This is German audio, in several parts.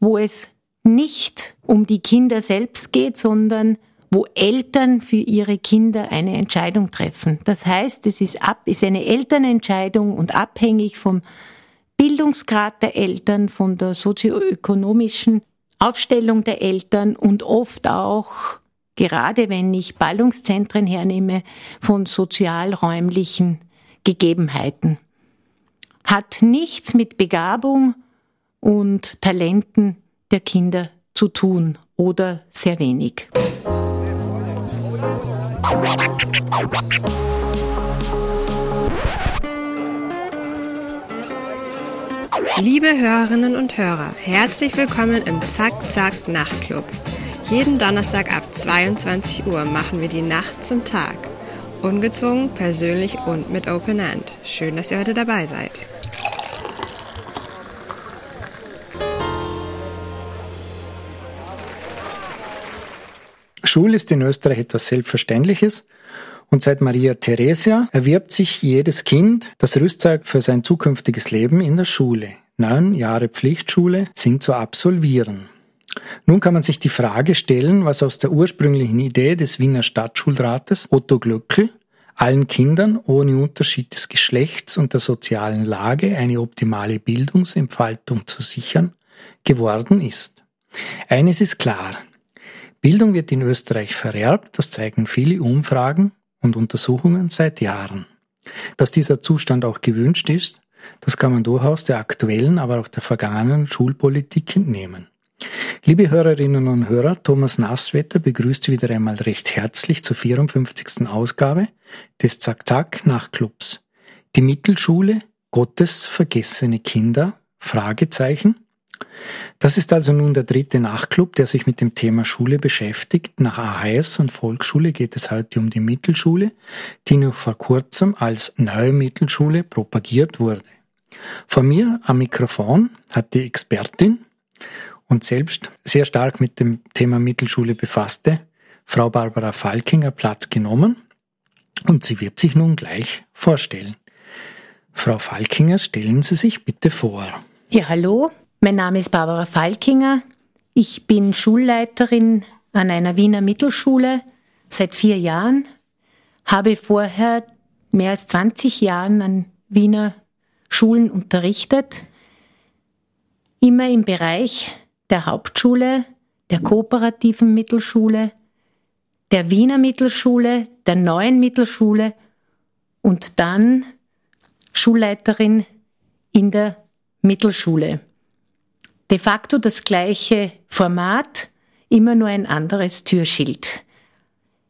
wo es nicht um die Kinder selbst geht, sondern wo Eltern für ihre Kinder eine Entscheidung treffen. Das heißt, es ist, ab, ist eine Elternentscheidung und abhängig vom Bildungsgrad der Eltern, von der sozioökonomischen Aufstellung der Eltern und oft auch, gerade wenn ich Ballungszentren hernehme, von sozialräumlichen Gegebenheiten. Hat nichts mit Begabung und Talenten der Kinder zu tun oder sehr wenig. Liebe Hörerinnen und Hörer, herzlich willkommen im Zack Zack Nachtclub. Jeden Donnerstag ab 22 Uhr machen wir die Nacht zum Tag. Ungezwungen, persönlich und mit Open End. Schön, dass ihr heute dabei seid. Schule ist in Österreich etwas Selbstverständliches und seit Maria Theresia erwirbt sich jedes Kind das Rüstzeug für sein zukünftiges Leben in der Schule. Neun Jahre Pflichtschule sind zu absolvieren. Nun kann man sich die Frage stellen, was aus der ursprünglichen Idee des Wiener Stadtschulrates Otto Glöckl, allen Kindern ohne Unterschied des Geschlechts und der sozialen Lage eine optimale Bildungsentfaltung zu sichern, geworden ist. Eines ist klar, Bildung wird in Österreich vererbt, das zeigen viele Umfragen und Untersuchungen seit Jahren. Dass dieser Zustand auch gewünscht ist, das kann man durchaus der aktuellen, aber auch der vergangenen Schulpolitik entnehmen. Liebe Hörerinnen und Hörer, Thomas Nasswetter begrüßt Sie wieder einmal recht herzlich zur 54. Ausgabe des Zack-Zack Nachtclubs. Die Mittelschule, Gottes vergessene Kinder? Fragezeichen. Das ist also nun der dritte Nachtclub, der sich mit dem Thema Schule beschäftigt. Nach AHS und Volksschule geht es heute um die Mittelschule, die noch vor kurzem als neue Mittelschule propagiert wurde. Vor mir am Mikrofon hat die Expertin und selbst sehr stark mit dem Thema Mittelschule befasste Frau Barbara Falkinger Platz genommen und sie wird sich nun gleich vorstellen. Frau Falkinger, stellen Sie sich bitte vor. Ja, hallo, mein Name ist Barbara Falkinger. Ich bin Schulleiterin an einer Wiener Mittelschule seit vier Jahren, habe vorher mehr als 20 Jahren an Wiener Schulen unterrichtet, immer im Bereich der Hauptschule, der kooperativen Mittelschule, der Wiener Mittelschule, der neuen Mittelschule und dann Schulleiterin in der Mittelschule de facto das gleiche Format, immer nur ein anderes Türschild.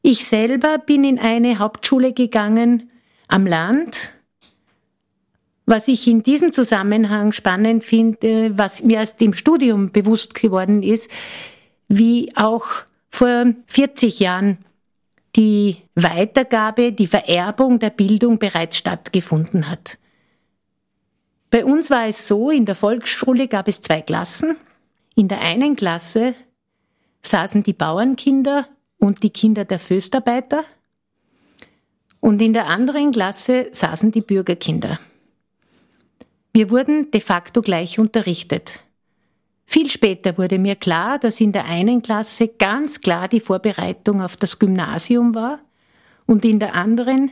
Ich selber bin in eine Hauptschule gegangen am Land. Was ich in diesem Zusammenhang spannend finde, was mir erst im Studium bewusst geworden ist, wie auch vor 40 Jahren die Weitergabe, die Vererbung der Bildung bereits stattgefunden hat. Bei uns war es so, in der Volksschule gab es zwei Klassen. In der einen Klasse saßen die Bauernkinder und die Kinder der Föstarbeiter und in der anderen Klasse saßen die Bürgerkinder. Wir wurden de facto gleich unterrichtet. Viel später wurde mir klar, dass in der einen Klasse ganz klar die Vorbereitung auf das Gymnasium war und in der anderen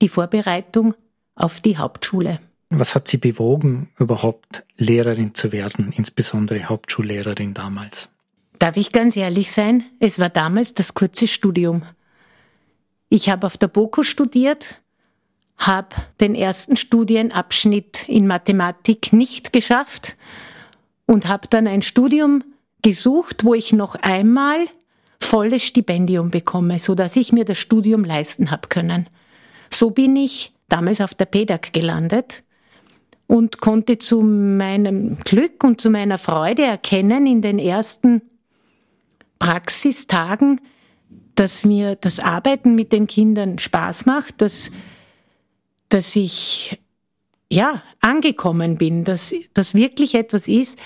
die Vorbereitung auf die Hauptschule. Was hat Sie bewogen, überhaupt Lehrerin zu werden, insbesondere Hauptschullehrerin damals? Darf ich ganz ehrlich sein? Es war damals das kurze Studium. Ich habe auf der BOKU studiert, habe den ersten Studienabschnitt in Mathematik nicht geschafft und habe dann ein Studium gesucht, wo ich noch einmal volles Stipendium bekomme, so dass ich mir das Studium leisten habe können. So bin ich damals auf der PEDAG gelandet und konnte zu meinem Glück und zu meiner Freude erkennen in den ersten Praxistagen, dass mir das Arbeiten mit den Kindern Spaß macht, dass, dass ich ja angekommen bin, dass das wirklich etwas ist,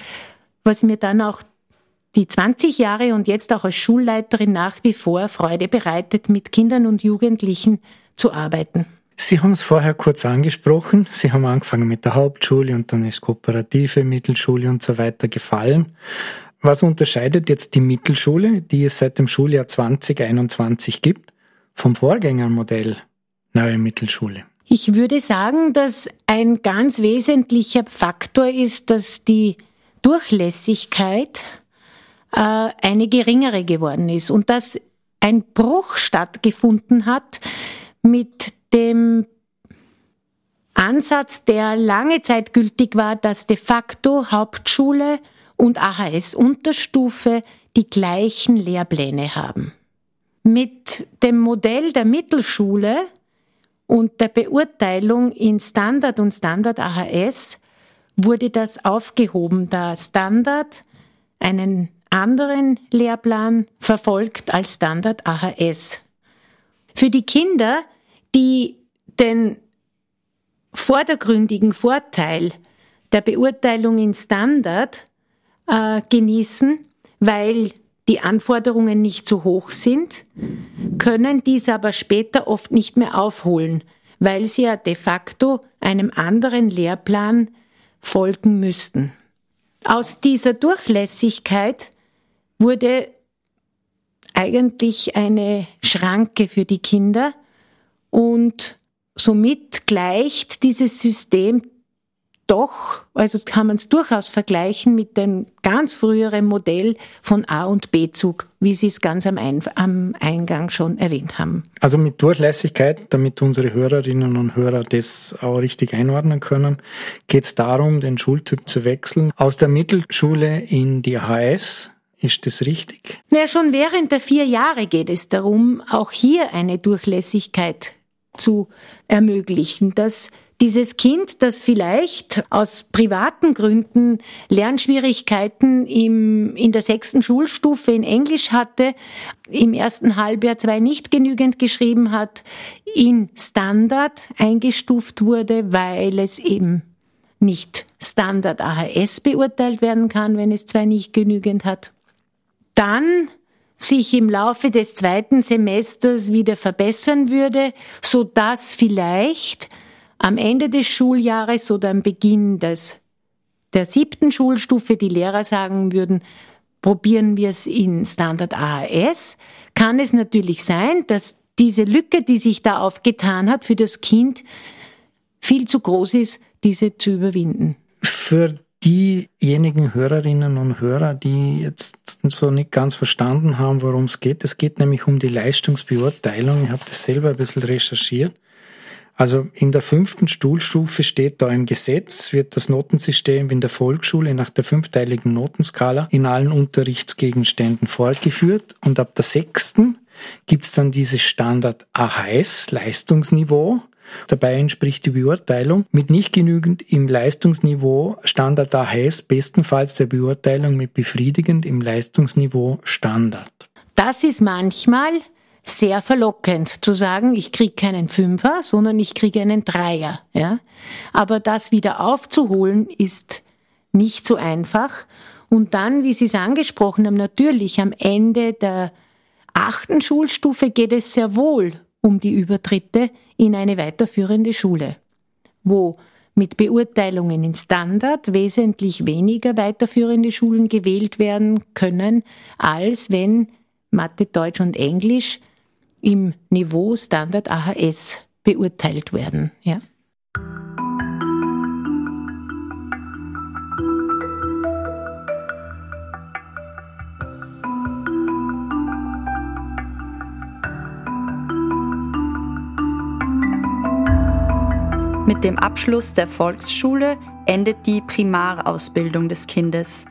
was mir dann auch die 20 Jahre und jetzt auch als Schulleiterin nach wie vor Freude bereitet, mit Kindern und Jugendlichen zu arbeiten. Sie haben es vorher kurz angesprochen. Sie haben angefangen mit der Hauptschule und dann ist Kooperative, Mittelschule und so weiter gefallen. Was unterscheidet jetzt die Mittelschule, die es seit dem Schuljahr 2021 gibt, vom Vorgängermodell Neue Mittelschule? Ich würde sagen, dass ein ganz wesentlicher Faktor ist, dass die Durchlässigkeit äh, eine geringere geworden ist und dass ein Bruch stattgefunden hat mit dem Ansatz, der lange Zeit gültig war, dass de facto Hauptschule und AHS-Unterstufe die gleichen Lehrpläne haben. Mit dem Modell der Mittelschule und der Beurteilung in Standard und Standard AHS wurde das aufgehoben, da Standard einen anderen Lehrplan verfolgt als Standard AHS. Für die Kinder, die den vordergründigen Vorteil der Beurteilung in Standard äh, genießen, weil die Anforderungen nicht so hoch sind, können dies aber später oft nicht mehr aufholen, weil sie ja de facto einem anderen Lehrplan folgen müssten. Aus dieser Durchlässigkeit wurde eigentlich eine Schranke für die Kinder und somit gleicht dieses System doch, also kann man es durchaus vergleichen mit dem ganz früheren Modell von A- und B-Zug, wie Sie es ganz am, Ein am Eingang schon erwähnt haben. Also mit Durchlässigkeit, damit unsere Hörerinnen und Hörer das auch richtig einordnen können, geht es darum, den Schultyp zu wechseln aus der Mittelschule in die HS, ist das richtig? Ja, schon während der vier Jahre geht es darum, auch hier eine Durchlässigkeit zu ermöglichen, dass dieses Kind, das vielleicht aus privaten Gründen Lernschwierigkeiten im, in der sechsten Schulstufe in Englisch hatte, im ersten Halbjahr zwei nicht genügend geschrieben hat, in Standard eingestuft wurde, weil es eben nicht Standard AHS beurteilt werden kann, wenn es zwei nicht genügend hat. Dann sich im Laufe des zweiten Semesters wieder verbessern würde, so dass vielleicht am Ende des Schuljahres oder am Beginn des, der siebten Schulstufe die Lehrer sagen würden, probieren wir es in Standard AHS, kann es natürlich sein, dass diese Lücke, die sich da aufgetan hat, für das Kind viel zu groß ist, diese zu überwinden. Für diejenigen Hörerinnen und Hörer, die jetzt so nicht ganz verstanden haben, worum es geht. Es geht nämlich um die Leistungsbeurteilung. Ich habe das selber ein bisschen recherchiert. Also in der fünften Stuhlstufe steht da im Gesetz, wird das Notensystem in der Volksschule nach der fünfteiligen Notenskala in allen Unterrichtsgegenständen fortgeführt und ab der sechsten gibt's dann dieses Standard AHS, Leistungsniveau, Dabei entspricht die Beurteilung mit nicht genügend im Leistungsniveau Standard AHS bestenfalls der Beurteilung mit befriedigend im Leistungsniveau Standard. Das ist manchmal sehr verlockend zu sagen, ich kriege keinen Fünfer, sondern ich kriege einen Dreier. Ja? Aber das wieder aufzuholen ist nicht so einfach. Und dann, wie Sie es angesprochen haben, natürlich am Ende der achten Schulstufe geht es sehr wohl um die Übertritte in eine weiterführende Schule, wo mit Beurteilungen in Standard wesentlich weniger weiterführende Schulen gewählt werden können, als wenn Mathe, Deutsch und Englisch im Niveau Standard AHS beurteilt werden. Ja. Mit dem Abschluss der Volksschule endet die Primarausbildung des Kindes.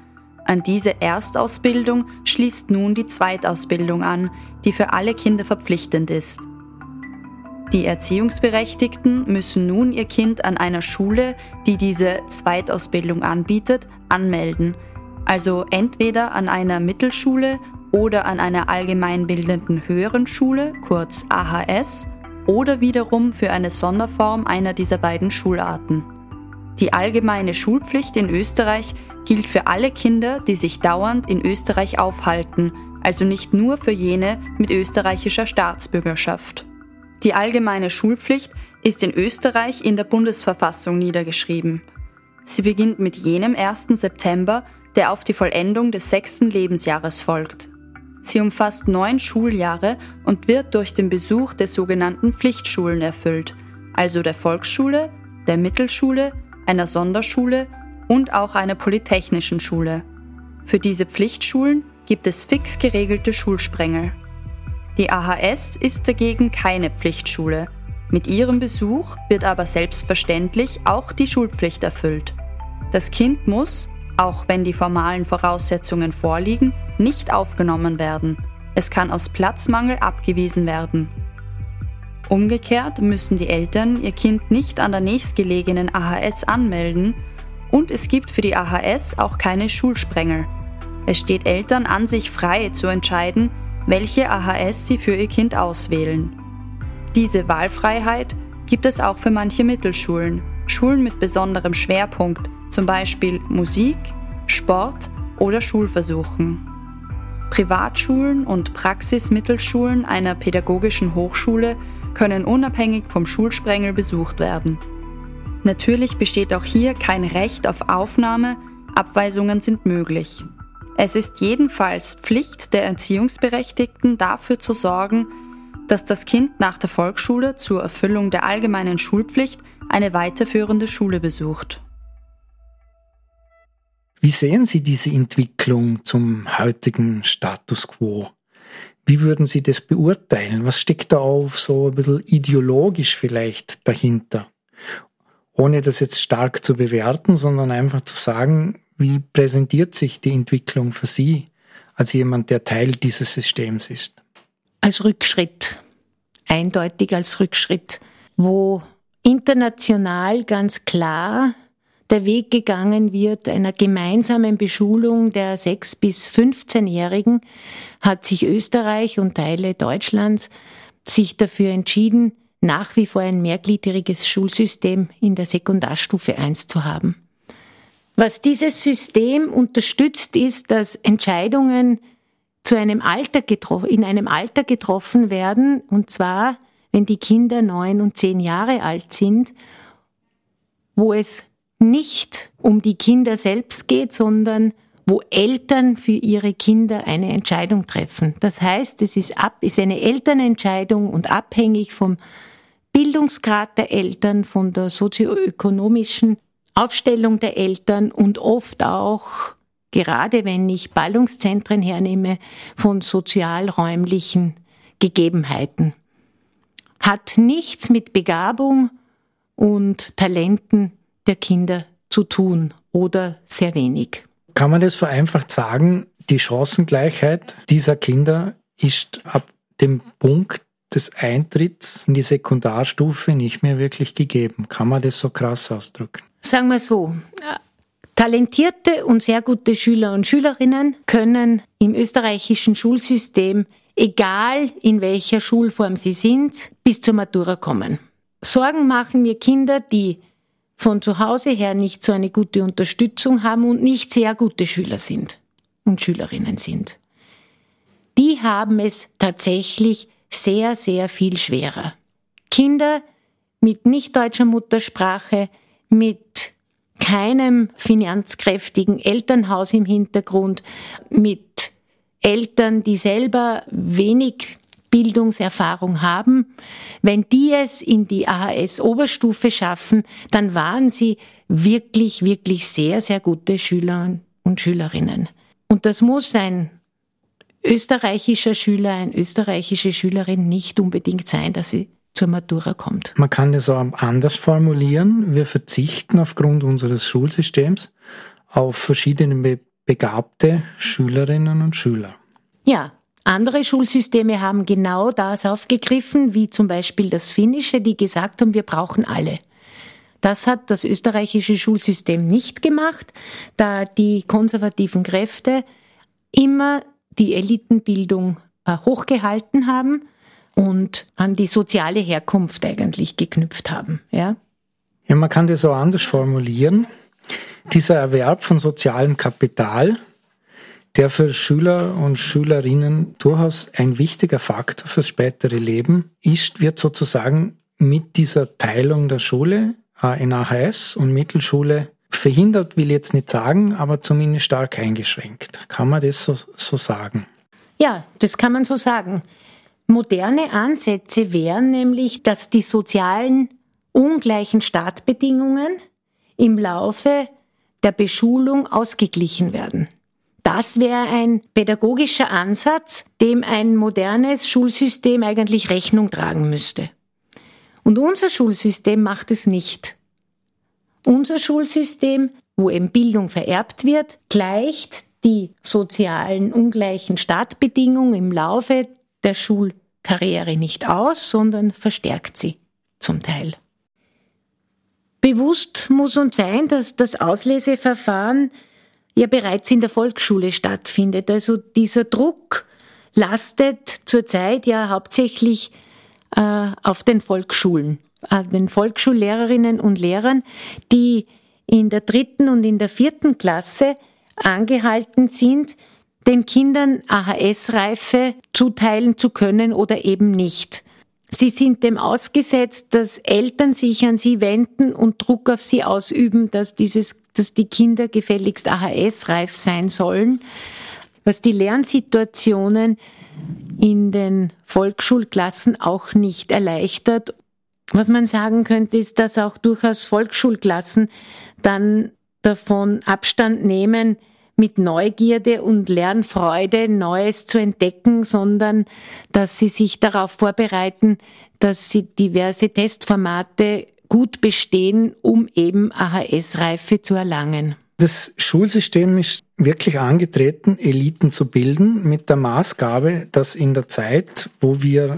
An diese Erstausbildung schließt nun die Zweitausbildung an, die für alle Kinder verpflichtend ist. Die Erziehungsberechtigten müssen nun ihr Kind an einer Schule, die diese Zweitausbildung anbietet, anmelden, also entweder an einer Mittelschule oder an einer allgemeinbildenden höheren Schule, kurz AHS, oder wiederum für eine Sonderform einer dieser beiden Schularten. Die allgemeine Schulpflicht in Österreich gilt für alle Kinder, die sich dauernd in Österreich aufhalten, also nicht nur für jene mit österreichischer Staatsbürgerschaft. Die allgemeine Schulpflicht ist in Österreich in der Bundesverfassung niedergeschrieben. Sie beginnt mit jenem 1. September, der auf die Vollendung des sechsten Lebensjahres folgt. Sie umfasst neun Schuljahre und wird durch den Besuch der sogenannten Pflichtschulen erfüllt, also der Volksschule, der Mittelschule, einer Sonderschule und auch einer polytechnischen Schule. Für diese Pflichtschulen gibt es fix geregelte Schulsprengel. Die AHS ist dagegen keine Pflichtschule. Mit ihrem Besuch wird aber selbstverständlich auch die Schulpflicht erfüllt. Das Kind muss, auch wenn die formalen Voraussetzungen vorliegen, nicht aufgenommen werden. Es kann aus Platzmangel abgewiesen werden. Umgekehrt müssen die Eltern ihr Kind nicht an der nächstgelegenen AHS anmelden und es gibt für die AHS auch keine Schulsprengel. Es steht Eltern an sich frei zu entscheiden, welche AHS sie für ihr Kind auswählen. Diese Wahlfreiheit gibt es auch für manche Mittelschulen, Schulen mit besonderem Schwerpunkt, zum Beispiel Musik, Sport oder Schulversuchen. Privatschulen und Praxismittelschulen einer pädagogischen Hochschule können unabhängig vom Schulsprengel besucht werden. Natürlich besteht auch hier kein Recht auf Aufnahme, Abweisungen sind möglich. Es ist jedenfalls Pflicht der Erziehungsberechtigten dafür zu sorgen, dass das Kind nach der Volksschule zur Erfüllung der allgemeinen Schulpflicht eine weiterführende Schule besucht. Wie sehen Sie diese Entwicklung zum heutigen Status quo? Wie würden Sie das beurteilen? Was steckt da auf so ein bisschen ideologisch vielleicht dahinter? Ohne das jetzt stark zu bewerten, sondern einfach zu sagen, wie präsentiert sich die Entwicklung für Sie als jemand, der Teil dieses Systems ist? Als Rückschritt, eindeutig als Rückschritt, wo international ganz klar der Weg gegangen wird einer gemeinsamen Beschulung der 6- bis 15-Jährigen, hat sich Österreich und Teile Deutschlands sich dafür entschieden, nach wie vor ein mehrgliedriges Schulsystem in der Sekundarstufe 1 zu haben. Was dieses System unterstützt, ist, dass Entscheidungen zu einem Alter in einem Alter getroffen werden, und zwar, wenn die Kinder neun und zehn Jahre alt sind, wo es nicht um die Kinder selbst geht, sondern wo Eltern für ihre Kinder eine Entscheidung treffen. Das heißt, es ist, ab, ist eine Elternentscheidung und abhängig vom Bildungsgrad der Eltern, von der sozioökonomischen Aufstellung der Eltern und oft auch, gerade wenn ich Ballungszentren hernehme, von sozialräumlichen Gegebenheiten. Hat nichts mit Begabung und Talenten der Kinder zu tun oder sehr wenig. Kann man das vereinfacht sagen, die Chancengleichheit dieser Kinder ist ab dem Punkt des Eintritts in die Sekundarstufe nicht mehr wirklich gegeben. Kann man das so krass ausdrücken? Sagen wir so. Talentierte und sehr gute Schüler und Schülerinnen können im österreichischen Schulsystem, egal in welcher Schulform sie sind, bis zur Matura kommen. Sorgen machen mir Kinder, die von zu Hause her nicht so eine gute Unterstützung haben und nicht sehr gute Schüler sind und Schülerinnen sind. Die haben es tatsächlich sehr, sehr viel schwerer. Kinder mit nicht deutscher Muttersprache, mit keinem finanzkräftigen Elternhaus im Hintergrund, mit Eltern, die selber wenig Bildungserfahrung haben, wenn die es in die AHS-Oberstufe schaffen, dann waren sie wirklich, wirklich sehr, sehr gute Schüler und Schülerinnen. Und das muss ein österreichischer Schüler, eine österreichische Schülerin nicht unbedingt sein, dass sie zur Matura kommt. Man kann das auch anders formulieren. Wir verzichten aufgrund unseres Schulsystems auf verschiedene begabte Schülerinnen und Schüler. Ja, andere Schulsysteme haben genau das aufgegriffen, wie zum Beispiel das finnische, die gesagt haben, wir brauchen alle. Das hat das österreichische Schulsystem nicht gemacht, da die konservativen Kräfte immer die Elitenbildung äh, hochgehalten haben und an die soziale Herkunft eigentlich geknüpft haben. Ja? ja, man kann das auch anders formulieren. Dieser Erwerb von sozialem Kapital der für Schüler und Schülerinnen durchaus ein wichtiger Faktor fürs spätere Leben ist, wird sozusagen mit dieser Teilung der Schule äh, in AHS und Mittelschule verhindert, will jetzt nicht sagen, aber zumindest stark eingeschränkt. Kann man das so, so sagen? Ja, das kann man so sagen. Moderne Ansätze wären nämlich, dass die sozialen ungleichen Startbedingungen im Laufe der Beschulung ausgeglichen werden. Das wäre ein pädagogischer Ansatz, dem ein modernes Schulsystem eigentlich Rechnung tragen müsste. Und unser Schulsystem macht es nicht. Unser Schulsystem, wo eben Bildung vererbt wird, gleicht die sozialen ungleichen Startbedingungen im Laufe der Schulkarriere nicht aus, sondern verstärkt sie zum Teil. Bewusst muss uns sein, dass das Ausleseverfahren ja bereits in der Volksschule stattfindet. Also dieser Druck lastet zurzeit ja hauptsächlich äh, auf den Volksschulen, äh, den Volksschullehrerinnen und Lehrern, die in der dritten und in der vierten Klasse angehalten sind, den Kindern AHS-Reife zuteilen zu können oder eben nicht. Sie sind dem ausgesetzt, dass Eltern sich an sie wenden und Druck auf sie ausüben, dass dieses, dass die Kinder gefälligst AHS-reif sein sollen. Was die Lernsituationen in den Volksschulklassen auch nicht erleichtert. Was man sagen könnte, ist, dass auch durchaus Volksschulklassen dann davon Abstand nehmen, mit Neugierde und Lernfreude Neues zu entdecken, sondern dass sie sich darauf vorbereiten, dass sie diverse Testformate gut bestehen, um eben AHS-Reife zu erlangen. Das Schulsystem ist wirklich angetreten, Eliten zu bilden, mit der Maßgabe, dass in der Zeit, wo wir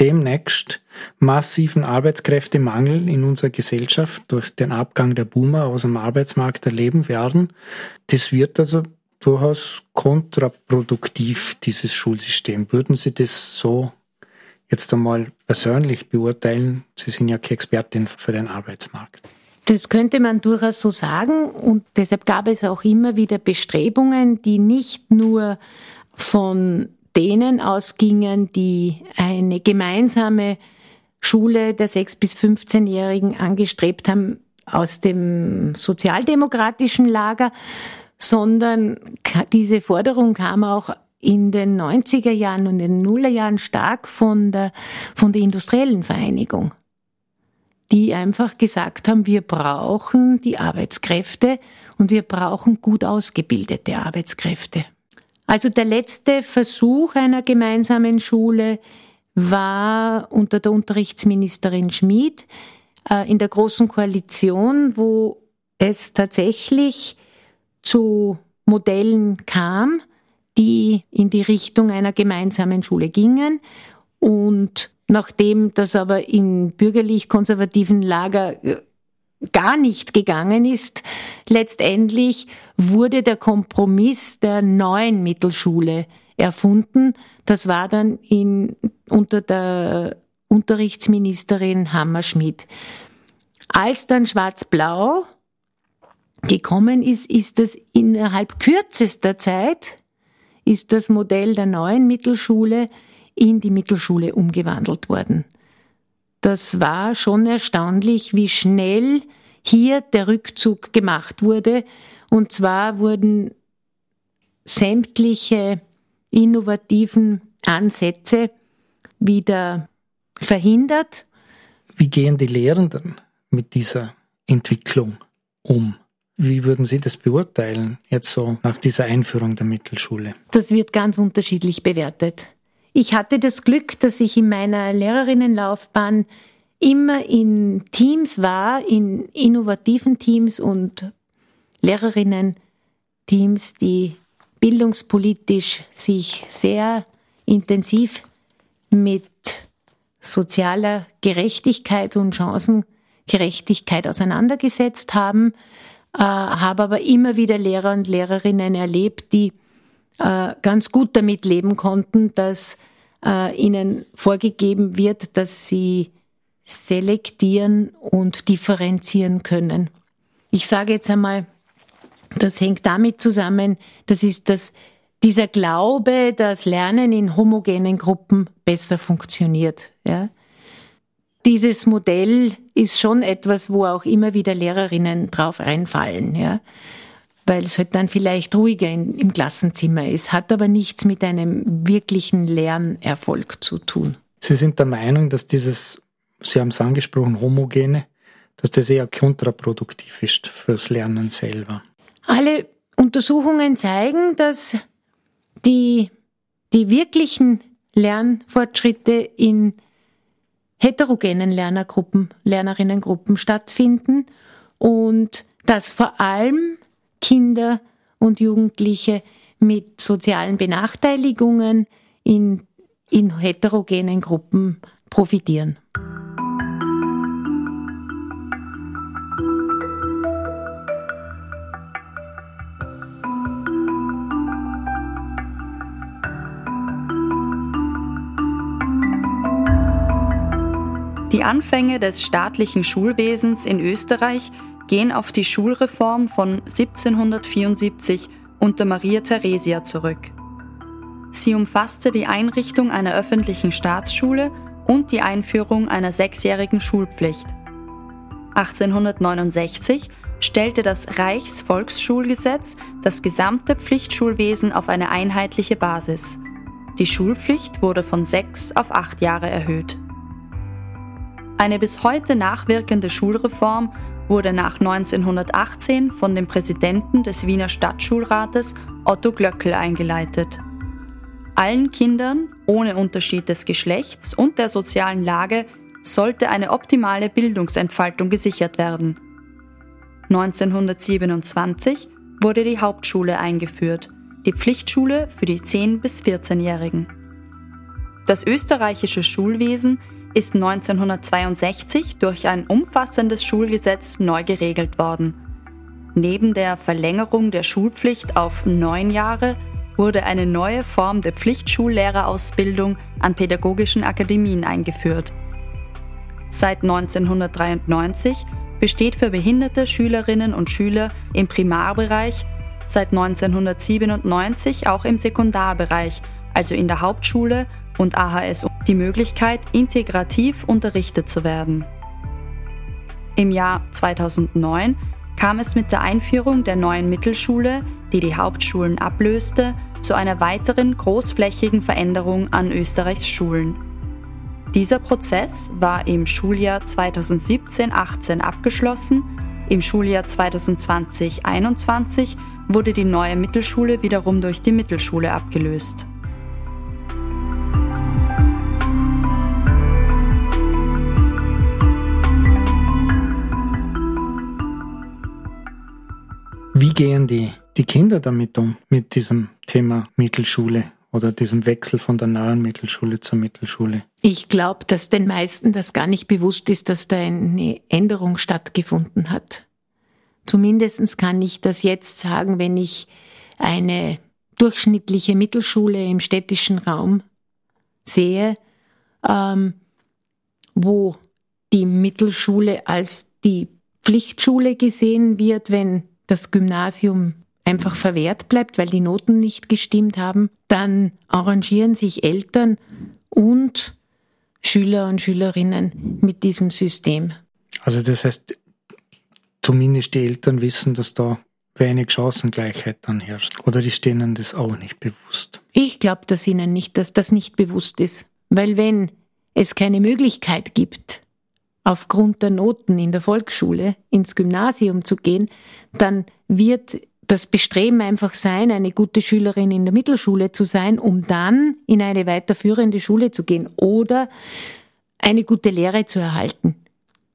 demnächst massiven Arbeitskräftemangel in unserer Gesellschaft durch den Abgang der Boomer aus dem Arbeitsmarkt erleben werden, das wird also durchaus kontraproduktiv, dieses Schulsystem. Würden Sie das so jetzt einmal persönlich beurteilen? Sie sind ja keine Expertin für den Arbeitsmarkt. Das könnte man durchaus so sagen und deshalb gab es auch immer wieder Bestrebungen, die nicht nur von denen ausgingen, die eine gemeinsame Schule der 6- bis 15-Jährigen angestrebt haben aus dem sozialdemokratischen Lager, sondern diese Forderung kam auch in den 90er Jahren und den Nullerjahren stark von der, von der industriellen Vereinigung die einfach gesagt haben, wir brauchen die Arbeitskräfte und wir brauchen gut ausgebildete Arbeitskräfte. Also der letzte Versuch einer gemeinsamen Schule war unter der Unterrichtsministerin Schmid äh, in der Großen Koalition, wo es tatsächlich zu Modellen kam, die in die Richtung einer gemeinsamen Schule gingen und Nachdem das aber im bürgerlich-konservativen Lager äh, gar nicht gegangen ist, letztendlich wurde der Kompromiss der neuen Mittelschule erfunden. Das war dann in, unter der Unterrichtsministerin Hammerschmidt. Als dann Schwarz-Blau gekommen ist, ist das innerhalb kürzester Zeit, ist das Modell der neuen Mittelschule in die Mittelschule umgewandelt worden. Das war schon erstaunlich, wie schnell hier der Rückzug gemacht wurde. Und zwar wurden sämtliche innovativen Ansätze wieder verhindert. Wie gehen die Lehrenden mit dieser Entwicklung um? Wie würden Sie das beurteilen, jetzt so nach dieser Einführung der Mittelschule? Das wird ganz unterschiedlich bewertet. Ich hatte das Glück, dass ich in meiner Lehrerinnenlaufbahn immer in Teams war, in innovativen Teams und Lehrerinnen-Teams, die bildungspolitisch sich sehr intensiv mit sozialer Gerechtigkeit und Chancengerechtigkeit auseinandergesetzt haben, äh, habe aber immer wieder Lehrer und Lehrerinnen erlebt, die äh, ganz gut damit leben konnten, dass äh, ihnen vorgegeben wird, dass sie selektieren und differenzieren können. Ich sage jetzt einmal, das hängt damit zusammen, das ist das dieser Glaube, dass Lernen in homogenen Gruppen besser funktioniert. Ja. Dieses Modell ist schon etwas, wo auch immer wieder Lehrerinnen drauf reinfallen, ja. Weil es halt dann vielleicht ruhiger in, im Klassenzimmer ist, hat aber nichts mit einem wirklichen Lernerfolg zu tun. Sie sind der Meinung, dass dieses, Sie haben es angesprochen, homogene, dass das eher kontraproduktiv ist fürs Lernen selber. Alle Untersuchungen zeigen, dass die, die wirklichen Lernfortschritte in heterogenen Lernergruppen, Lernerinnengruppen stattfinden und dass vor allem Kinder und Jugendliche mit sozialen Benachteiligungen in, in heterogenen Gruppen profitieren. Die Anfänge des staatlichen Schulwesens in Österreich gehen auf die Schulreform von 1774 unter Maria Theresia zurück. Sie umfasste die Einrichtung einer öffentlichen Staatsschule und die Einführung einer sechsjährigen Schulpflicht. 1869 stellte das Reichsvolksschulgesetz das gesamte Pflichtschulwesen auf eine einheitliche Basis. Die Schulpflicht wurde von sechs auf acht Jahre erhöht. Eine bis heute nachwirkende Schulreform wurde nach 1918 von dem Präsidenten des Wiener Stadtschulrates Otto Glöckel eingeleitet. Allen Kindern, ohne Unterschied des Geschlechts und der sozialen Lage, sollte eine optimale Bildungsentfaltung gesichert werden. 1927 wurde die Hauptschule eingeführt, die Pflichtschule für die 10- bis 14-Jährigen. Das österreichische Schulwesen ist 1962 durch ein umfassendes Schulgesetz neu geregelt worden. Neben der Verlängerung der Schulpflicht auf neun Jahre wurde eine neue Form der Pflichtschullehrerausbildung an pädagogischen Akademien eingeführt. Seit 1993 besteht für behinderte Schülerinnen und Schüler im Primarbereich, seit 1997 auch im Sekundarbereich, also in der Hauptschule und AHS die Möglichkeit, integrativ unterrichtet zu werden. Im Jahr 2009 kam es mit der Einführung der neuen Mittelschule, die die Hauptschulen ablöste, zu einer weiteren großflächigen Veränderung an Österreichs Schulen. Dieser Prozess war im Schuljahr 2017-18 abgeschlossen, im Schuljahr 2020-21 wurde die neue Mittelschule wiederum durch die Mittelschule abgelöst. Wie gehen die, die Kinder damit um, mit diesem Thema Mittelschule oder diesem Wechsel von der neuen Mittelschule zur Mittelschule? Ich glaube, dass den meisten das gar nicht bewusst ist, dass da eine Änderung stattgefunden hat. Zumindest kann ich das jetzt sagen, wenn ich eine durchschnittliche Mittelschule im städtischen Raum sehe, ähm, wo die Mittelschule als die Pflichtschule gesehen wird, wenn das Gymnasium einfach verwehrt bleibt, weil die Noten nicht gestimmt haben, dann arrangieren sich Eltern und Schüler und Schülerinnen mit diesem System. Also das heißt, zumindest die Eltern wissen, dass da wenig Chancengleichheit dann herrscht. Oder ist denen das auch nicht bewusst? Ich glaube, dass ihnen nicht, dass das nicht bewusst ist. Weil wenn es keine Möglichkeit gibt, aufgrund der Noten in der Volksschule ins Gymnasium zu gehen, dann wird das Bestreben einfach sein, eine gute Schülerin in der Mittelschule zu sein, um dann in eine weiterführende Schule zu gehen oder eine gute Lehre zu erhalten.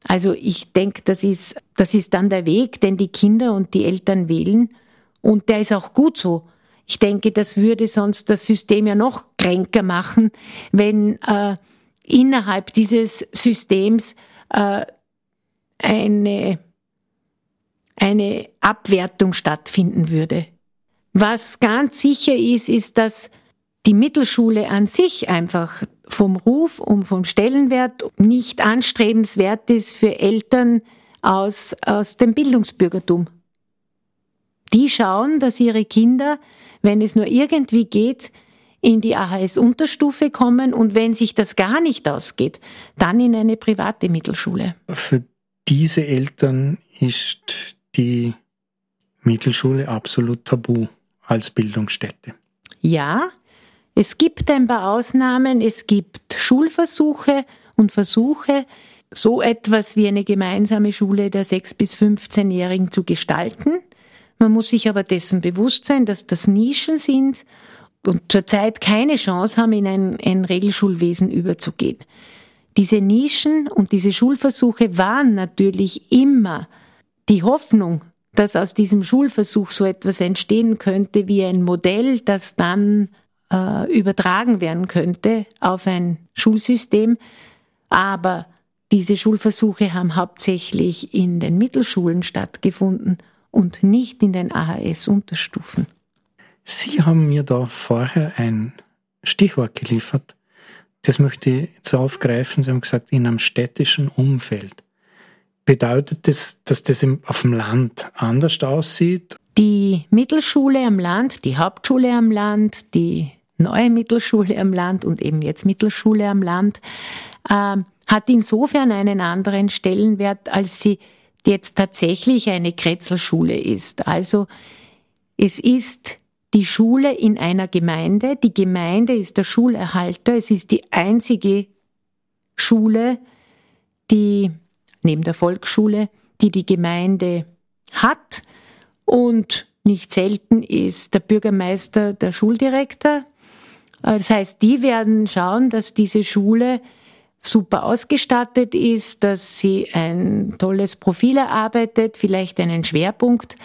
Also ich denke, das ist, das ist dann der Weg, den die Kinder und die Eltern wählen. Und der ist auch gut so. Ich denke, das würde sonst das System ja noch kränker machen, wenn äh, innerhalb dieses Systems äh, eine, eine Abwertung stattfinden würde. Was ganz sicher ist, ist, dass die Mittelschule an sich einfach vom Ruf und vom Stellenwert nicht anstrebenswert ist für Eltern aus, aus dem Bildungsbürgertum. Die schauen, dass ihre Kinder wenn es nur irgendwie geht, in die AHS-Unterstufe kommen und wenn sich das gar nicht ausgeht, dann in eine private Mittelschule. Für diese Eltern ist die Mittelschule absolut tabu als Bildungsstätte. Ja, es gibt ein paar Ausnahmen, es gibt Schulversuche und Versuche, so etwas wie eine gemeinsame Schule der 6- bis 15-Jährigen zu gestalten. Man muss sich aber dessen bewusst sein, dass das Nischen sind und zurzeit keine Chance haben, in ein, ein Regelschulwesen überzugehen. Diese Nischen und diese Schulversuche waren natürlich immer die Hoffnung, dass aus diesem Schulversuch so etwas entstehen könnte wie ein Modell, das dann äh, übertragen werden könnte auf ein Schulsystem. Aber diese Schulversuche haben hauptsächlich in den Mittelschulen stattgefunden und nicht in den AHS-Unterstufen. Sie haben mir da vorher ein Stichwort geliefert. Das möchte ich jetzt aufgreifen. Sie haben gesagt, in einem städtischen Umfeld. Bedeutet das, dass das auf dem Land anders aussieht? Die Mittelschule am Land, die Hauptschule am Land, die neue Mittelschule am Land und eben jetzt Mittelschule am Land äh, hat insofern einen anderen Stellenwert, als sie jetzt tatsächlich eine Kretzelschule ist. Also es ist die Schule in einer Gemeinde. Die Gemeinde ist der Schulerhalter. Es ist die einzige Schule, die neben der Volksschule, die die Gemeinde hat. Und nicht selten ist der Bürgermeister der Schuldirektor. Das heißt, die werden schauen, dass diese Schule super ausgestattet ist, dass sie ein tolles Profil erarbeitet, vielleicht einen Schwerpunkt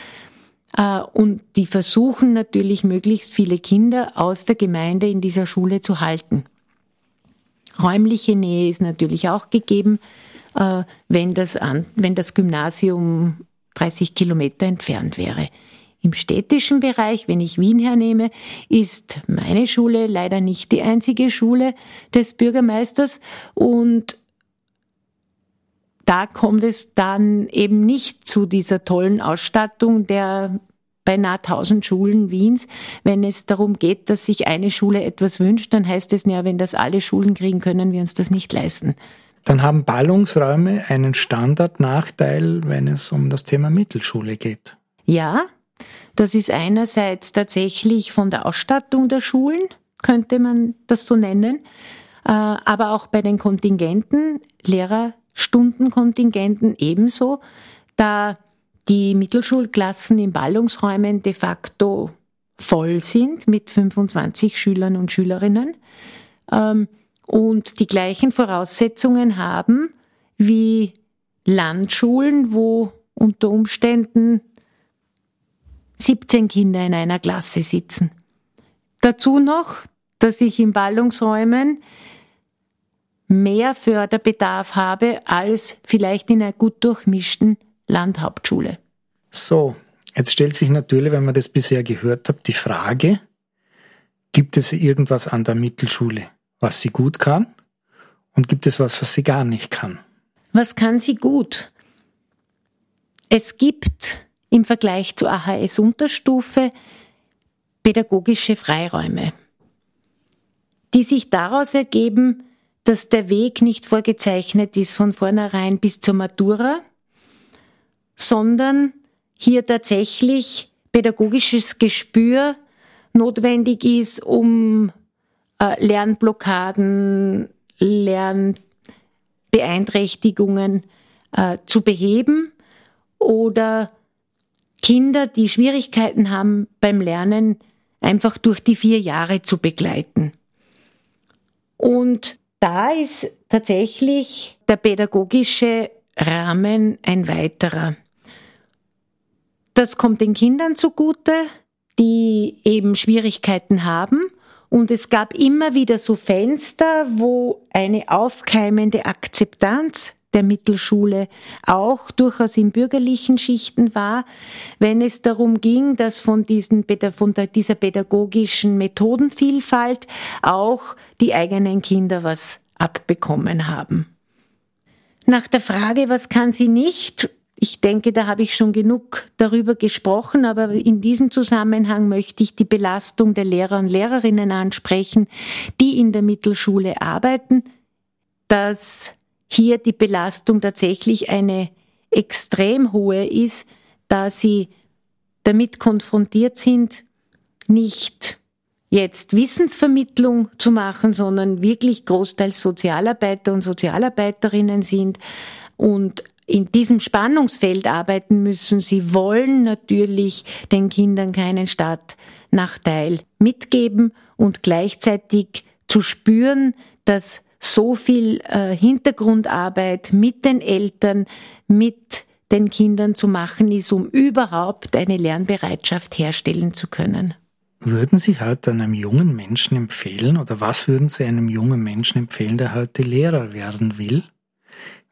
und die versuchen natürlich möglichst viele Kinder aus der Gemeinde in dieser Schule zu halten. Räumliche Nähe ist natürlich auch gegeben, äh, wenn das, wenn das Gymnasium 30 Kilometer entfernt wäre. Im städtischen Bereich, wenn ich Wien hernehme, ist meine Schule leider nicht die einzige Schule des Bürgermeisters und da kommt es dann eben nicht zu dieser tollen Ausstattung der beinahe 1000 Schulen Wiens. Wenn es darum geht, dass sich eine Schule etwas wünscht, dann heißt es ja, wenn das alle Schulen kriegen, können wir uns das nicht leisten. Dann haben Ballungsräume einen Standardnachteil, wenn es um das Thema Mittelschule geht. Ja, das ist einerseits tatsächlich von der Ausstattung der Schulen, könnte man das so nennen, äh, aber auch bei den Kontingenten, Lehrerstundenkontingenten ebenso, da die Mittelschulklassen in Ballungsräumen de facto voll sind mit 25 Schülern und Schülerinnen ähm, und die gleichen Voraussetzungen haben wie Landschulen, wo unter Umständen 17 Kinder in einer Klasse sitzen. Dazu noch, dass ich in Ballungsräumen mehr Förderbedarf habe als vielleicht in einer gut durchmischten Landhauptschule. So, jetzt stellt sich natürlich, wenn man das bisher gehört hat, die Frage, gibt es irgendwas an der Mittelschule, was sie gut kann? Und gibt es was, was sie gar nicht kann? Was kann sie gut? Es gibt im Vergleich zur AHS-Unterstufe pädagogische Freiräume, die sich daraus ergeben, dass der Weg nicht vorgezeichnet ist von vornherein bis zur Matura, sondern hier tatsächlich pädagogisches Gespür notwendig ist, um äh, Lernblockaden, Lernbeeinträchtigungen äh, zu beheben oder Kinder, die Schwierigkeiten haben beim Lernen, einfach durch die vier Jahre zu begleiten. Und da ist tatsächlich der pädagogische Rahmen ein weiterer. Das kommt den Kindern zugute, die eben Schwierigkeiten haben. Und es gab immer wieder so Fenster, wo eine aufkeimende Akzeptanz der Mittelschule auch durchaus in bürgerlichen Schichten war, wenn es darum ging, dass von, diesen, von dieser pädagogischen Methodenvielfalt auch die eigenen Kinder was abbekommen haben. Nach der Frage, was kann sie nicht, ich denke, da habe ich schon genug darüber gesprochen, aber in diesem Zusammenhang möchte ich die Belastung der Lehrer und Lehrerinnen ansprechen, die in der Mittelschule arbeiten, dass hier die Belastung tatsächlich eine extrem hohe ist, da sie damit konfrontiert sind, nicht jetzt Wissensvermittlung zu machen, sondern wirklich großteils Sozialarbeiter und Sozialarbeiterinnen sind und in diesem Spannungsfeld arbeiten müssen. Sie wollen natürlich den Kindern keinen Startnachteil mitgeben und gleichzeitig zu spüren, dass so viel äh, Hintergrundarbeit mit den Eltern, mit den Kindern zu machen ist, um überhaupt eine Lernbereitschaft herstellen zu können. Würden Sie heute einem jungen Menschen empfehlen oder was würden Sie einem jungen Menschen empfehlen, der heute Lehrer werden will?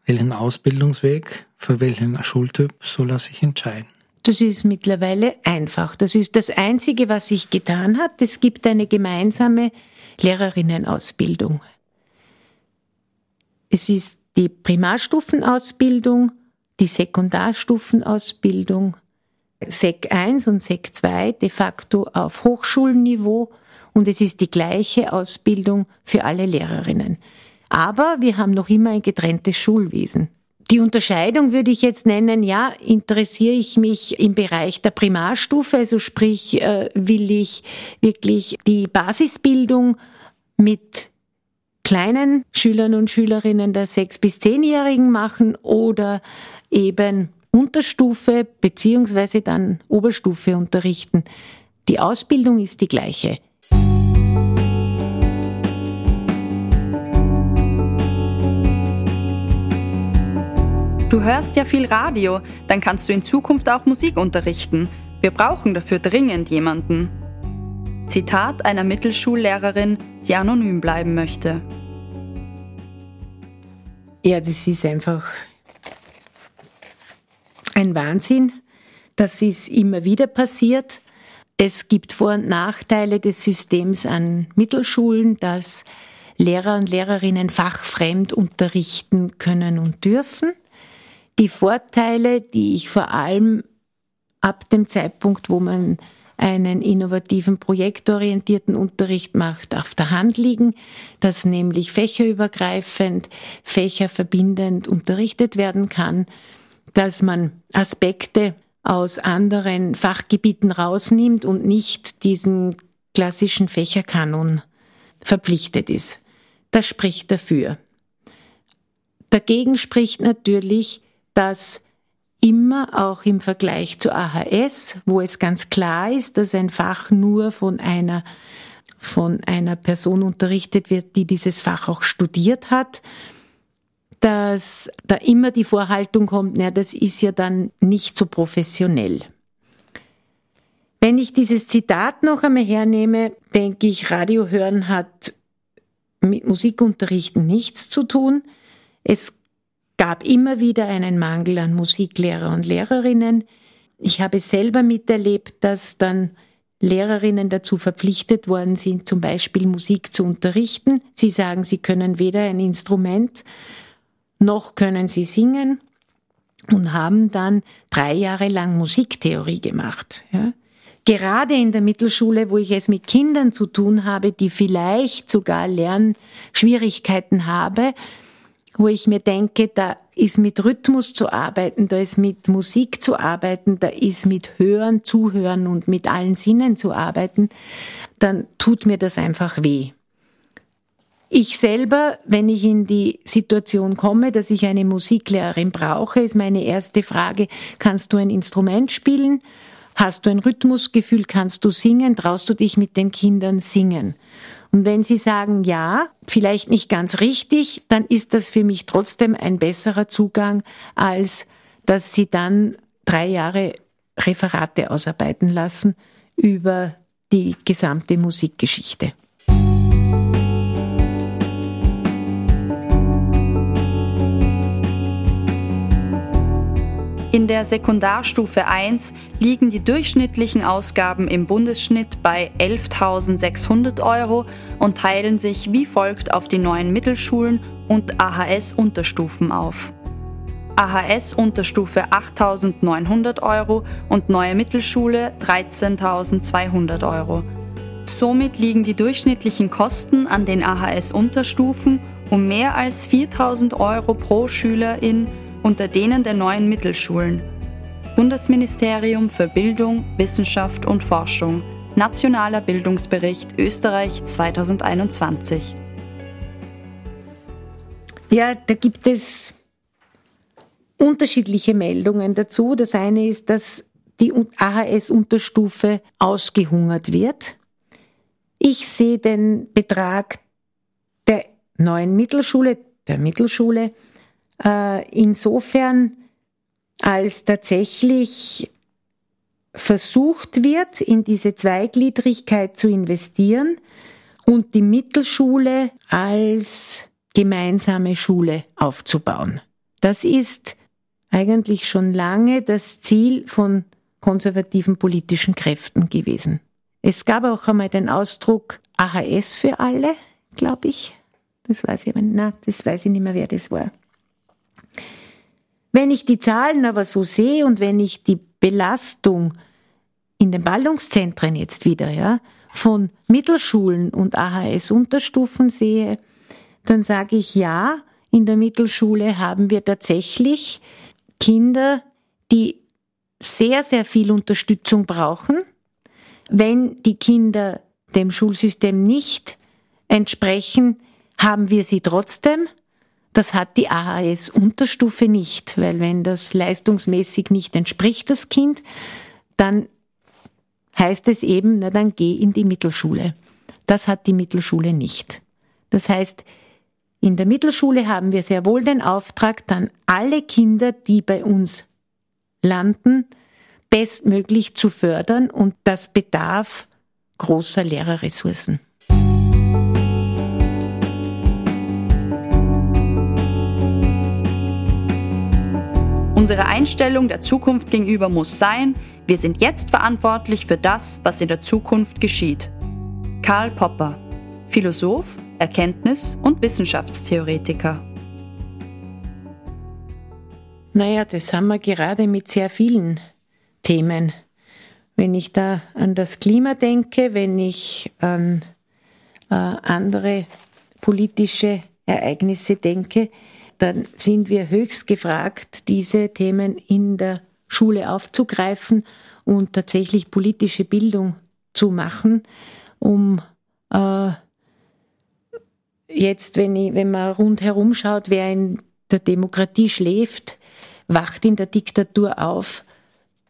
Welchen Ausbildungsweg, für welchen Schultyp soll er sich entscheiden? Das ist mittlerweile einfach. Das ist das Einzige, was sich getan hat. Es gibt eine gemeinsame Lehrerinnenausbildung. Es ist die Primarstufenausbildung, die Sekundarstufenausbildung, Sek 1 und Sek 2 de facto auf Hochschulniveau und es ist die gleiche Ausbildung für alle Lehrerinnen. Aber wir haben noch immer ein getrenntes Schulwesen. Die Unterscheidung würde ich jetzt nennen, ja, interessiere ich mich im Bereich der Primarstufe, also sprich, äh, will ich wirklich die Basisbildung mit kleinen Schülern und Schülerinnen der sechs bis zehnjährigen machen oder eben Unterstufe beziehungsweise dann Oberstufe unterrichten. Die Ausbildung ist die gleiche. Du hörst ja viel Radio, dann kannst du in Zukunft auch Musik unterrichten. Wir brauchen dafür dringend jemanden. Zitat einer Mittelschullehrerin, die anonym bleiben möchte. Ja, das ist einfach ein Wahnsinn. Das ist immer wieder passiert. Es gibt Vor- und Nachteile des Systems an Mittelschulen, dass Lehrer und Lehrerinnen fachfremd unterrichten können und dürfen. Die Vorteile, die ich vor allem ab dem Zeitpunkt, wo man einen innovativen, projektorientierten Unterricht macht, auf der Hand liegen, dass nämlich fächerübergreifend, fächerverbindend unterrichtet werden kann dass man Aspekte aus anderen Fachgebieten rausnimmt und nicht diesen klassischen Fächerkanon verpflichtet ist. Das spricht dafür. Dagegen spricht natürlich, dass immer auch im Vergleich zu AHS, wo es ganz klar ist, dass ein Fach nur von einer von einer Person unterrichtet wird, die dieses Fach auch studiert hat, dass da immer die Vorhaltung kommt, na, das ist ja dann nicht so professionell. Wenn ich dieses Zitat noch einmal hernehme, denke ich, Radio hören hat mit Musikunterrichten nichts zu tun. Es gab immer wieder einen Mangel an Musiklehrer und Lehrerinnen. Ich habe selber miterlebt, dass dann Lehrerinnen dazu verpflichtet worden sind, zum Beispiel Musik zu unterrichten. Sie sagen, sie können weder ein Instrument noch können sie singen und haben dann drei Jahre lang Musiktheorie gemacht. Ja. Gerade in der Mittelschule, wo ich es mit Kindern zu tun habe, die vielleicht sogar Lernschwierigkeiten habe, wo ich mir denke, da ist mit Rhythmus zu arbeiten, da ist mit Musik zu arbeiten, da ist mit Hören, Zuhören und mit allen Sinnen zu arbeiten, dann tut mir das einfach weh. Ich selber, wenn ich in die Situation komme, dass ich eine Musiklehrerin brauche, ist meine erste Frage, kannst du ein Instrument spielen? Hast du ein Rhythmusgefühl? Kannst du singen? Traust du dich mit den Kindern singen? Und wenn sie sagen ja, vielleicht nicht ganz richtig, dann ist das für mich trotzdem ein besserer Zugang, als dass sie dann drei Jahre Referate ausarbeiten lassen über die gesamte Musikgeschichte. In der Sekundarstufe 1 liegen die durchschnittlichen Ausgaben im Bundesschnitt bei 11.600 Euro und teilen sich wie folgt auf die neuen Mittelschulen und AHS-Unterstufen auf. AHS Unterstufe 8.900 Euro und neue Mittelschule 13.200 Euro. Somit liegen die durchschnittlichen Kosten an den AHS-Unterstufen um mehr als 4.000 Euro pro Schülerin unter denen der neuen Mittelschulen. Bundesministerium für Bildung, Wissenschaft und Forschung. Nationaler Bildungsbericht Österreich 2021. Ja, da gibt es unterschiedliche Meldungen dazu. Das eine ist, dass die AHS-Unterstufe ausgehungert wird. Ich sehe den Betrag der neuen Mittelschule, der Mittelschule, äh, insofern als tatsächlich versucht wird, in diese Zweigliedrigkeit zu investieren und die Mittelschule als gemeinsame Schule aufzubauen. Das ist eigentlich schon lange das Ziel von konservativen politischen Kräften gewesen. Es gab auch einmal den Ausdruck AHS für alle, glaube ich. Das weiß ich, na, das weiß ich nicht mehr, wer das war. Wenn ich die Zahlen aber so sehe und wenn ich die Belastung in den Ballungszentren jetzt wieder, ja, von Mittelschulen und AHS-Unterstufen sehe, dann sage ich ja, in der Mittelschule haben wir tatsächlich Kinder, die sehr, sehr viel Unterstützung brauchen. Wenn die Kinder dem Schulsystem nicht entsprechen, haben wir sie trotzdem. Das hat die AHS-Unterstufe nicht, weil wenn das leistungsmäßig nicht entspricht, das Kind, dann heißt es eben, na dann geh in die Mittelschule. Das hat die Mittelschule nicht. Das heißt, in der Mittelschule haben wir sehr wohl den Auftrag, dann alle Kinder, die bei uns landen, bestmöglich zu fördern und das bedarf großer Lehrerressourcen. Unsere Einstellung der Zukunft gegenüber muss sein, wir sind jetzt verantwortlich für das, was in der Zukunft geschieht. Karl Popper, Philosoph, Erkenntnis- und Wissenschaftstheoretiker. Naja, das haben wir gerade mit sehr vielen Themen. Wenn ich da an das Klima denke, wenn ich an äh, andere politische Ereignisse denke, dann sind wir höchst gefragt, diese Themen in der Schule aufzugreifen und tatsächlich politische Bildung zu machen, um äh, jetzt, wenn, ich, wenn man rundherum schaut, wer in der Demokratie schläft, wacht in der Diktatur auf,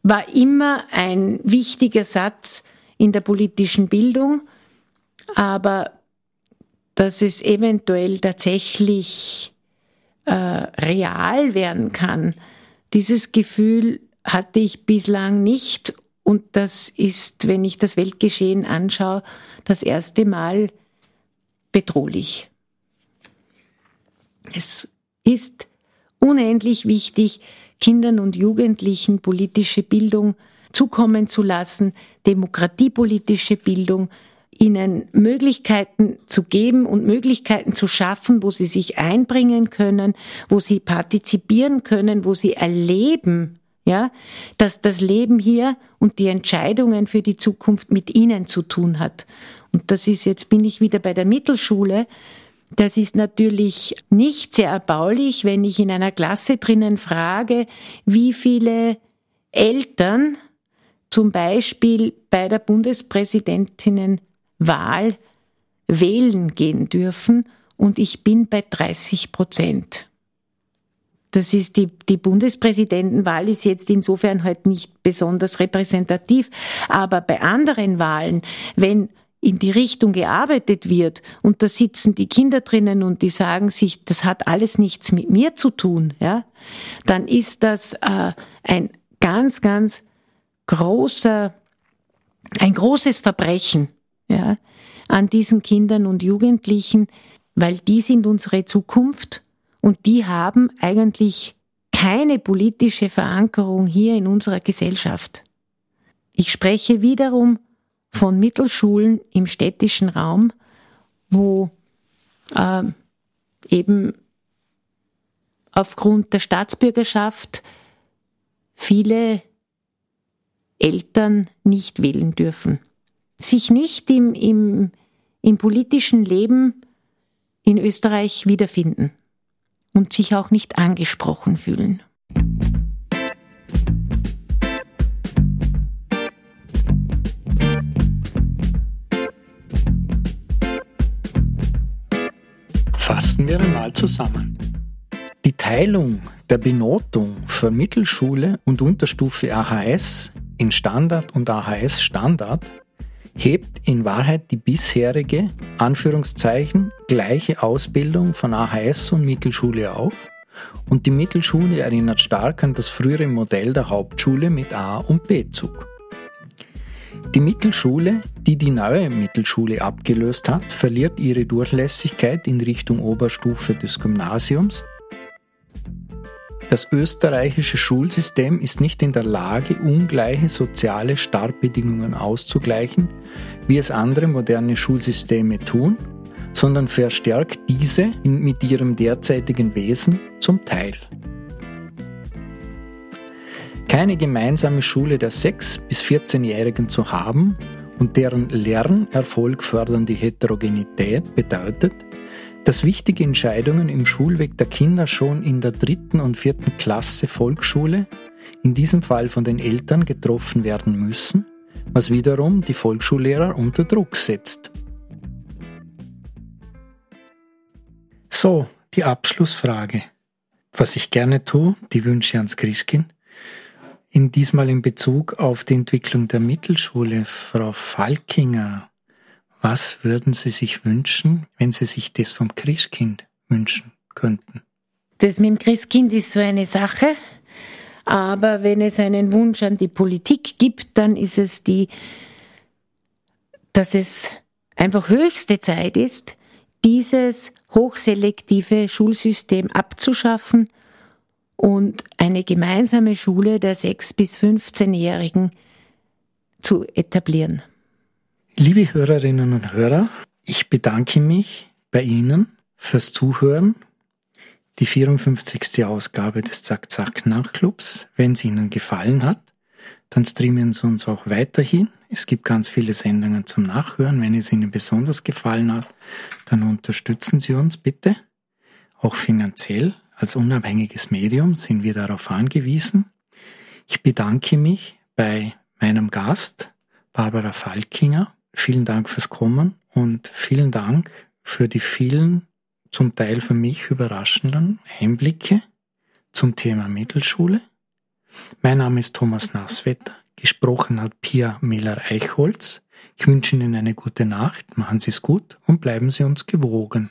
war immer ein wichtiger Satz in der politischen Bildung, aber dass es eventuell tatsächlich äh, real werden kann. Dieses Gefühl hatte ich bislang nicht und das ist, wenn ich das Weltgeschehen anschaue, das erste Mal bedrohlich. Es ist unendlich wichtig, Kindern und Jugendlichen politische Bildung zukommen zu lassen, demokratiepolitische Bildung, ihnen Möglichkeiten zu geben und Möglichkeiten zu schaffen, wo sie sich einbringen können, wo sie partizipieren können, wo sie erleben, ja, dass das Leben hier und die Entscheidungen für die Zukunft mit ihnen zu tun hat. Und das ist jetzt bin ich wieder bei der Mittelschule. Das ist natürlich nicht sehr erbaulich, wenn ich in einer Klasse drinnen frage, wie viele Eltern zum Beispiel bei der Bundespräsidentinnen Wahl wählen gehen dürfen und ich bin bei 30 Prozent. Das ist die, die Bundespräsidentenwahl ist jetzt insofern halt nicht besonders repräsentativ, aber bei anderen Wahlen, wenn in die Richtung gearbeitet wird und da sitzen die Kinder drinnen und die sagen sich, das hat alles nichts mit mir zu tun, ja, dann ist das äh, ein ganz, ganz großer, ein großes Verbrechen ja, an diesen Kindern und Jugendlichen, weil die sind unsere Zukunft und die haben eigentlich keine politische Verankerung hier in unserer Gesellschaft. Ich spreche wiederum von Mittelschulen im städtischen Raum, wo äh, eben aufgrund der Staatsbürgerschaft viele Eltern nicht wählen dürfen, sich nicht im, im, im politischen Leben in Österreich wiederfinden und sich auch nicht angesprochen fühlen. Fassen wir einmal zusammen. Die Teilung der Benotung für Mittelschule und Unterstufe AHS in Standard und AHS Standard hebt in Wahrheit die bisherige, Anführungszeichen, gleiche Ausbildung von AHS und Mittelschule auf und die Mittelschule erinnert stark an das frühere Modell der Hauptschule mit A- und B-Zug. Die Mittelschule, die die neue Mittelschule abgelöst hat, verliert ihre Durchlässigkeit in Richtung Oberstufe des Gymnasiums das österreichische Schulsystem ist nicht in der Lage, ungleiche soziale Startbedingungen auszugleichen, wie es andere moderne Schulsysteme tun, sondern verstärkt diese mit ihrem derzeitigen Wesen zum Teil. Keine gemeinsame Schule der 6- bis 14-Jährigen zu haben und deren Lernerfolg fördernde Heterogenität bedeutet, dass wichtige Entscheidungen im Schulweg der Kinder schon in der dritten und vierten Klasse Volksschule, in diesem Fall von den Eltern, getroffen werden müssen, was wiederum die Volksschullehrer unter Druck setzt. So, die Abschlussfrage. Was ich gerne tue, die Wünsche ans Christkind. In diesmal in Bezug auf die Entwicklung der Mittelschule, Frau Falkinger, was würden Sie sich wünschen, wenn Sie sich das vom Christkind wünschen könnten? Das mit dem Christkind ist so eine Sache, aber wenn es einen Wunsch an die Politik gibt, dann ist es die, dass es einfach höchste Zeit ist, dieses hochselektive Schulsystem abzuschaffen und eine gemeinsame Schule der 6- bis 15-Jährigen zu etablieren. Liebe Hörerinnen und Hörer, ich bedanke mich bei Ihnen fürs Zuhören. Die 54. Ausgabe des Zack Zack Nachclubs. Wenn es Ihnen gefallen hat, dann streamen Sie uns auch weiterhin. Es gibt ganz viele Sendungen zum Nachhören. Wenn es Ihnen besonders gefallen hat, dann unterstützen Sie uns bitte. Auch finanziell. Als unabhängiges Medium sind wir darauf angewiesen. Ich bedanke mich bei meinem Gast, Barbara Falkinger, Vielen Dank fürs Kommen und vielen Dank für die vielen, zum Teil für mich überraschenden Einblicke zum Thema Mittelschule. Mein Name ist Thomas Nasswetter. Gesprochen hat Pia Miller-Eichholz. Ich wünsche Ihnen eine gute Nacht, machen Sie es gut und bleiben Sie uns gewogen.